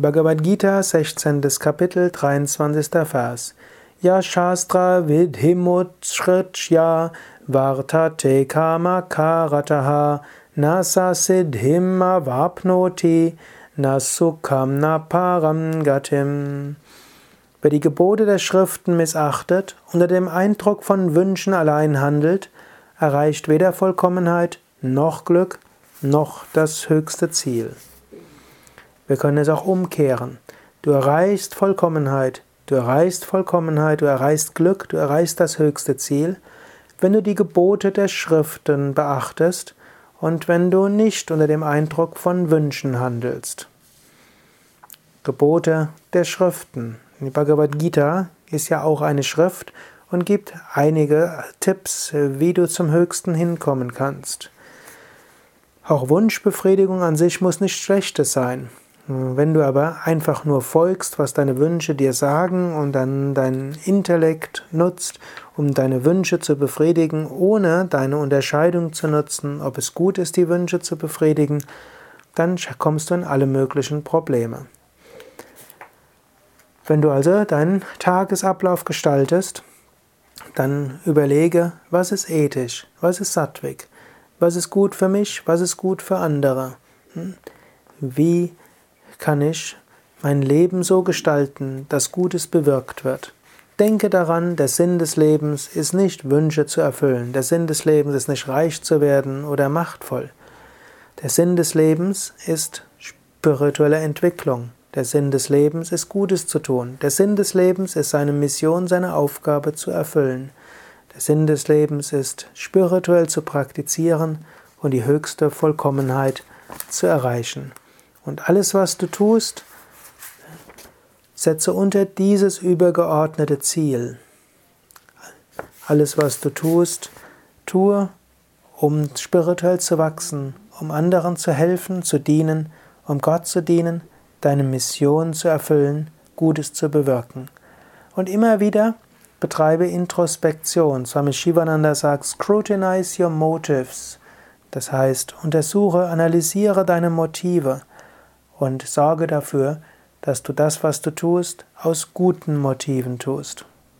Bhagavad Gita, 16. Kapitel, 23. Vers. Ya Shastra vidhimutshritya vartate kama karataha nasa siddhim avapnoti nasukam na param gatim. Wer die Gebote der Schriften missachtet, unter dem Eindruck von Wünschen allein handelt, erreicht weder Vollkommenheit noch Glück noch das höchste Ziel. Wir können es auch umkehren. Du erreichst Vollkommenheit, du erreichst Vollkommenheit, du erreichst Glück, du erreichst das höchste Ziel, wenn du die Gebote der Schriften beachtest und wenn du nicht unter dem Eindruck von Wünschen handelst. Gebote der Schriften. Die Bhagavad Gita ist ja auch eine Schrift und gibt einige Tipps, wie du zum Höchsten hinkommen kannst. Auch Wunschbefriedigung an sich muss nichts Schlechtes sein. Wenn du aber einfach nur folgst, was deine Wünsche dir sagen und dann deinen Intellekt nutzt, um deine Wünsche zu befriedigen, ohne deine Unterscheidung zu nutzen, ob es gut ist, die Wünsche zu befriedigen, dann kommst du in alle möglichen Probleme. Wenn du also deinen Tagesablauf gestaltest, dann überlege, was ist ethisch, was ist sattwig, was ist gut für mich, was ist gut für andere. Hm? Wie kann ich mein Leben so gestalten, dass Gutes bewirkt wird. Denke daran, der Sinn des Lebens ist nicht Wünsche zu erfüllen. Der Sinn des Lebens ist nicht reich zu werden oder machtvoll. Der Sinn des Lebens ist spirituelle Entwicklung. Der Sinn des Lebens ist Gutes zu tun. Der Sinn des Lebens ist seine Mission, seine Aufgabe zu erfüllen. Der Sinn des Lebens ist spirituell zu praktizieren und die höchste Vollkommenheit zu erreichen. Und alles, was du tust, setze unter dieses übergeordnete Ziel. Alles, was du tust, tue, um spirituell zu wachsen, um anderen zu helfen, zu dienen, um Gott zu dienen, deine Mission zu erfüllen, Gutes zu bewirken. Und immer wieder betreibe Introspektion. Swami Shivananda sagt, scrutinize your motives. Das heißt, untersuche, analysiere deine Motive und sorge dafür, dass du das, was du tust, aus guten Motiven tust.